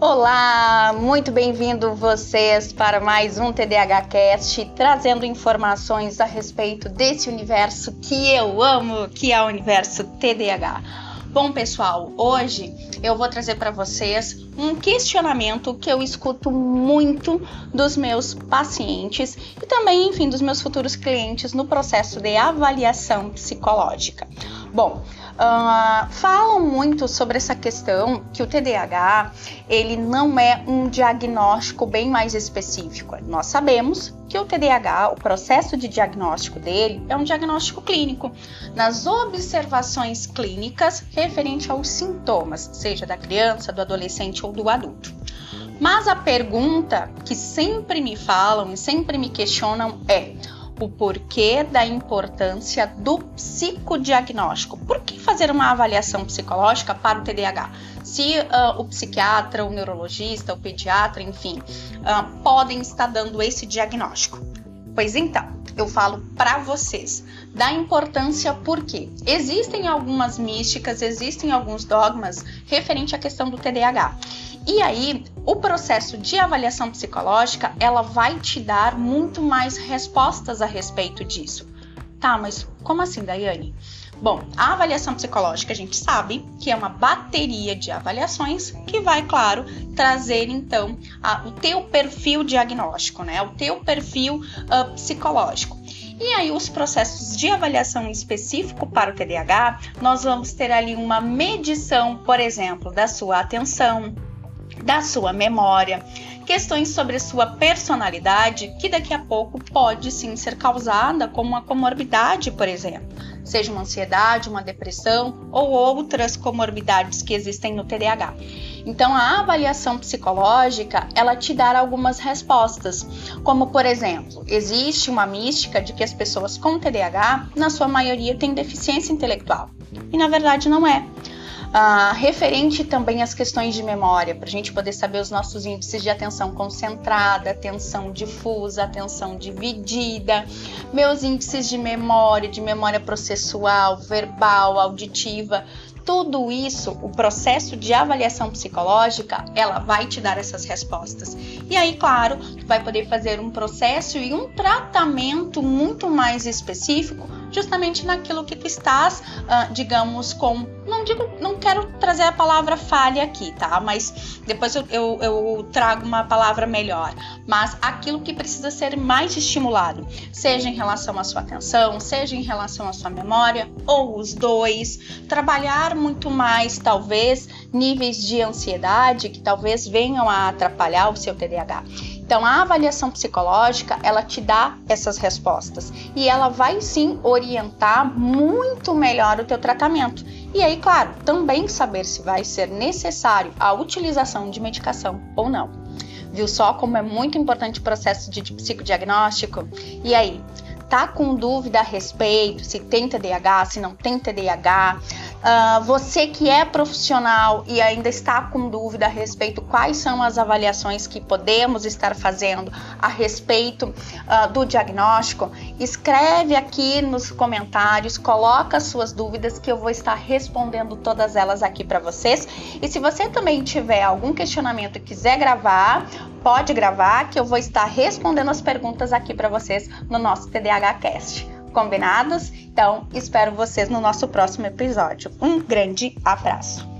Olá, muito bem-vindo vocês para mais um TDAH Cast, trazendo informações a respeito desse universo que eu amo, que é o universo TDAH. Bom, pessoal, hoje eu vou trazer para vocês um questionamento que eu escuto muito dos meus pacientes e também, enfim, dos meus futuros clientes no processo de avaliação psicológica. Bom, uh, falam muito sobre essa questão que o TDAH ele não é um diagnóstico bem mais específico. Nós sabemos que o TDAH, o processo de diagnóstico dele é um diagnóstico clínico, nas observações clínicas referente aos sintomas, seja da criança, do adolescente ou do adulto. Mas a pergunta que sempre me falam e sempre me questionam é: o porquê da importância do psicodiagnóstico. Por que fazer uma avaliação psicológica para o TDAH? Se uh, o psiquiatra, o neurologista, o pediatra, enfim, uh, podem estar dando esse diagnóstico. Pois então, eu falo para vocês da importância porque existem algumas místicas, existem alguns dogmas referente à questão do TDAH. E aí, o processo de avaliação psicológica, ela vai te dar muito mais respostas a respeito disso. Tá, mas como assim, Daiane? Bom, a avaliação psicológica a gente sabe que é uma bateria de avaliações que vai, claro, trazer então a, o teu perfil diagnóstico, né? O teu perfil uh, psicológico. E aí, os processos de avaliação específico para o TDAH, nós vamos ter ali uma medição, por exemplo, da sua atenção, da sua memória, questões sobre sua personalidade, que daqui a pouco pode sim ser causada como uma comorbidade, por exemplo, seja uma ansiedade, uma depressão ou outras comorbidades que existem no TDAH. Então, a avaliação psicológica, ela te dá algumas respostas, como por exemplo, existe uma mística de que as pessoas com TDAH, na sua maioria, têm deficiência intelectual. E na verdade não é. Uh, referente também às questões de memória, para a gente poder saber os nossos índices de atenção concentrada, atenção difusa, atenção dividida, meus índices de memória, de memória processual, verbal, auditiva, tudo isso, o processo de avaliação psicológica, ela vai te dar essas respostas. E aí, claro, tu vai poder fazer um processo e um tratamento muito mais específico, justamente naquilo que tu estás, uh, digamos, com. Não digo, não quero trazer a palavra falha aqui, tá? Mas depois eu, eu, eu trago uma palavra melhor. Mas aquilo que precisa ser mais estimulado, seja em relação à sua atenção, seja em relação à sua memória, ou os dois, trabalhar muito mais, talvez, níveis de ansiedade que talvez venham a atrapalhar o seu TDAH. Então, a avaliação psicológica, ela te dá essas respostas e ela vai sim orientar muito melhor o teu tratamento. E aí, claro, também saber se vai ser necessário a utilização de medicação ou não. Viu só como é muito importante o processo de psicodiagnóstico? E aí, tá com dúvida a respeito se tem TDAH, se não tem TDAH? Uh, você que é profissional e ainda está com dúvida a respeito quais são as avaliações que podemos estar fazendo a respeito uh, do diagnóstico, escreve aqui nos comentários, coloca suas dúvidas que eu vou estar respondendo todas elas aqui para vocês. E se você também tiver algum questionamento e quiser gravar, pode gravar que eu vou estar respondendo as perguntas aqui para vocês no nosso TDAH Cast. Combinados? Então, espero vocês no nosso próximo episódio. Um grande abraço!